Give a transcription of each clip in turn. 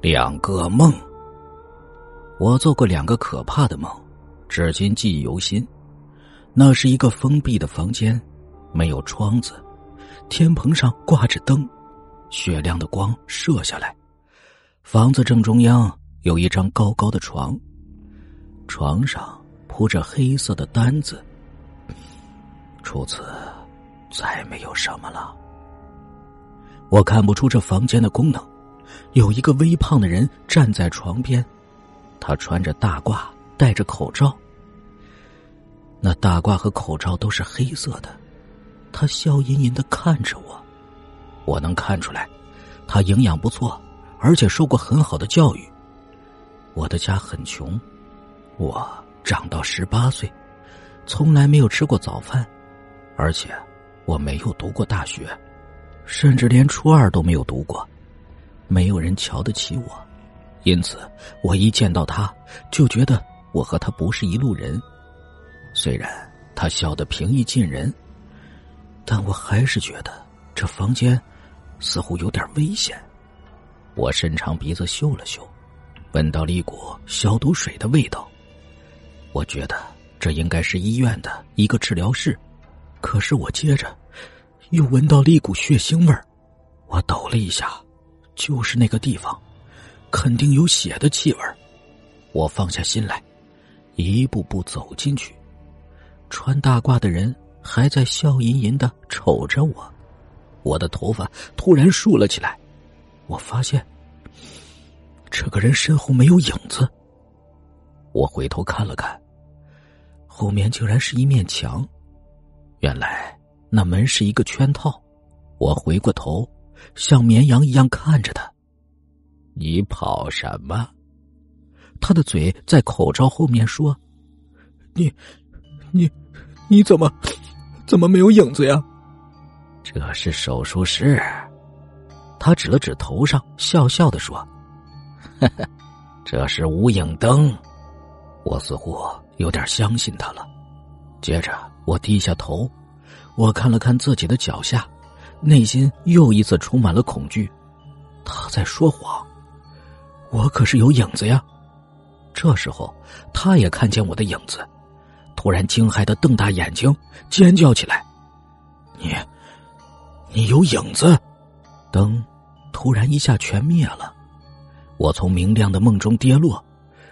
两个梦。我做过两个可怕的梦，至今记忆犹新。那是一个封闭的房间，没有窗子，天棚上挂着灯，雪亮的光射下来。房子正中央有一张高高的床，床上铺着黑色的单子。除此，再没有什么了。我看不出这房间的功能。有一个微胖的人站在床边，他穿着大褂，戴着口罩。那大褂和口罩都是黑色的，他笑吟吟的看着我。我能看出来，他营养不错，而且受过很好的教育。我的家很穷，我长到十八岁，从来没有吃过早饭，而且我没有读过大学，甚至连初二都没有读过。没有人瞧得起我，因此我一见到他就觉得我和他不是一路人。虽然他笑得平易近人，但我还是觉得这房间似乎有点危险。我伸长鼻子嗅了嗅，闻到了一股消毒水的味道。我觉得这应该是医院的一个治疗室，可是我接着又闻到了一股血腥味儿。我抖了一下。就是那个地方，肯定有血的气味我放下心来，一步步走进去。穿大褂的人还在笑吟吟的瞅着我。我的头发突然竖了起来。我发现，这个人身后没有影子。我回头看了看，后面竟然是一面墙。原来那门是一个圈套。我回过头。像绵羊一样看着他，你跑什么？他的嘴在口罩后面说：“你，你，你怎么，怎么没有影子呀？”这是手术室。他指了指头上，笑笑的说：“哈哈，这是无影灯。”我似乎有点相信他了。接着，我低下头，我看了看自己的脚下。内心又一次充满了恐惧，他在说谎，我可是有影子呀。这时候，他也看见我的影子，突然惊骇的瞪大眼睛，尖叫起来：“你，你有影子！”灯突然一下全灭了，我从明亮的梦中跌落，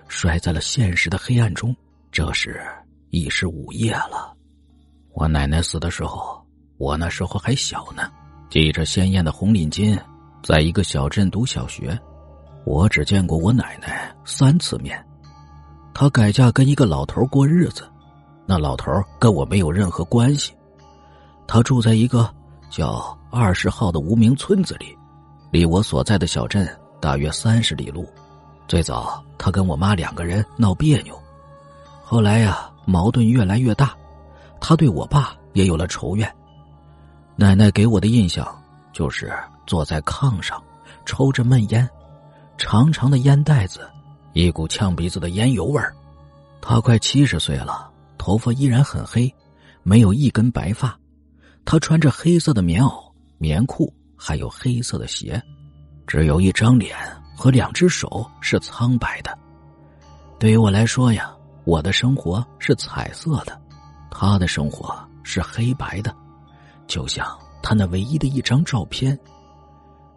摔在了现实的黑暗中。这时已是午夜了。我奶奶死的时候。我那时候还小呢，系着鲜艳的红领巾，在一个小镇读小学。我只见过我奶奶三次面，她改嫁跟一个老头过日子，那老头跟我没有任何关系。他住在一个叫二十号的无名村子里，离我所在的小镇大约三十里路。最早他跟我妈两个人闹别扭，后来呀矛盾越来越大，他对我爸也有了仇怨。奶奶给我的印象就是坐在炕上，抽着闷烟，长长的烟袋子，一股呛鼻子的烟油味儿。她快七十岁了，头发依然很黑，没有一根白发。她穿着黑色的棉袄、棉裤，还有黑色的鞋，只有一张脸和两只手是苍白的。对于我来说呀，我的生活是彩色的，她的生活是黑白的。就像他那唯一的一张照片，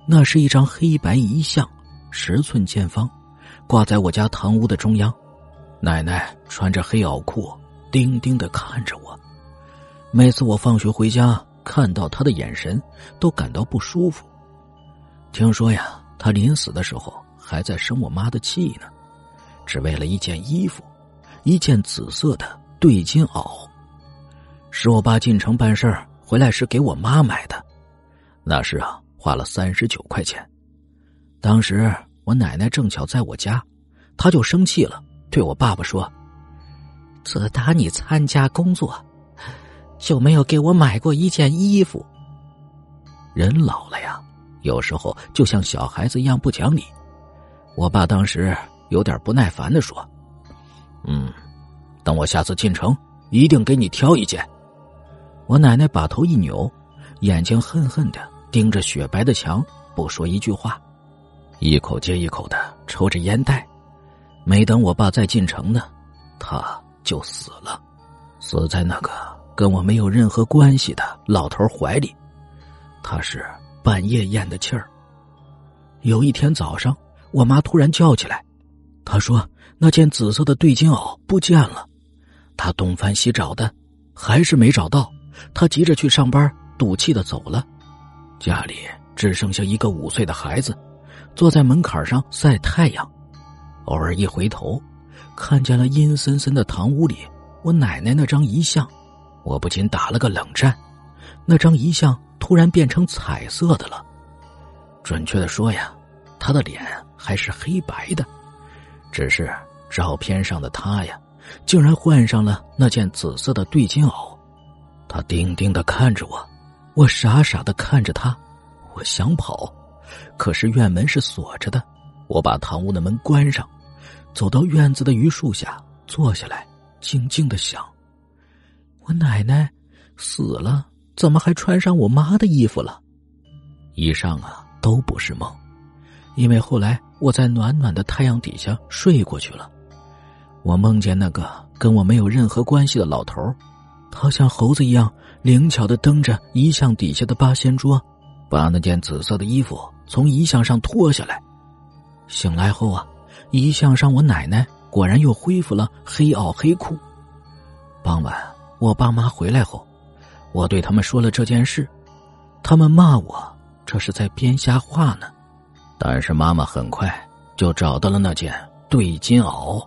那是一张黑白遗像，十寸见方，挂在我家堂屋的中央。奶奶穿着黑袄裤，定定的看着我。每次我放学回家，看到他的眼神，都感到不舒服。听说呀，他临死的时候还在生我妈的气呢，只为了一件衣服，一件紫色的对襟袄，是我爸进城办事儿。回来时给我妈买的，那时啊花了三十九块钱。当时我奶奶正巧在我家，她就生气了，对我爸爸说：“自打你参加工作，就没有给我买过一件衣服。”人老了呀，有时候就像小孩子一样不讲理。我爸当时有点不耐烦的说：“嗯，等我下次进城，一定给你挑一件。”我奶奶把头一扭，眼睛恨恨的盯着雪白的墙，不说一句话。一口接一口的抽着烟袋。没等我爸再进城呢，他就死了，死在那个跟我没有任何关系的老头怀里。他是半夜咽的气儿。有一天早上，我妈突然叫起来，她说那件紫色的对襟袄不见了。她东翻西找的，还是没找到。他急着去上班，赌气的走了。家里只剩下一个五岁的孩子，坐在门槛上晒太阳。偶尔一回头，看见了阴森森的堂屋里我奶奶那张遗像，我不禁打了个冷战。那张遗像突然变成彩色的了，准确的说呀，她的脸还是黑白的，只是照片上的她呀，竟然换上了那件紫色的对襟袄。他定定的看着我，我傻傻的看着他，我想跑，可是院门是锁着的，我把堂屋的门关上。走到院子的榆树下，坐下来，静静的想：我奶奶死了，怎么还穿上我妈的衣服了？以上啊都不是梦，因为后来我在暖暖的太阳底下睡过去了。我梦见那个跟我没有任何关系的老头，他像猴子一样灵巧的蹬着遗像底下的八仙桌，把那件紫色的衣服从遗像上脱下来。醒来后啊。遗像上，我奶奶果然又恢复了黑袄黑裤。傍晚，我爸妈回来后，我对他们说了这件事，他们骂我这是在编瞎话呢。但是妈妈很快就找到了那件对襟袄。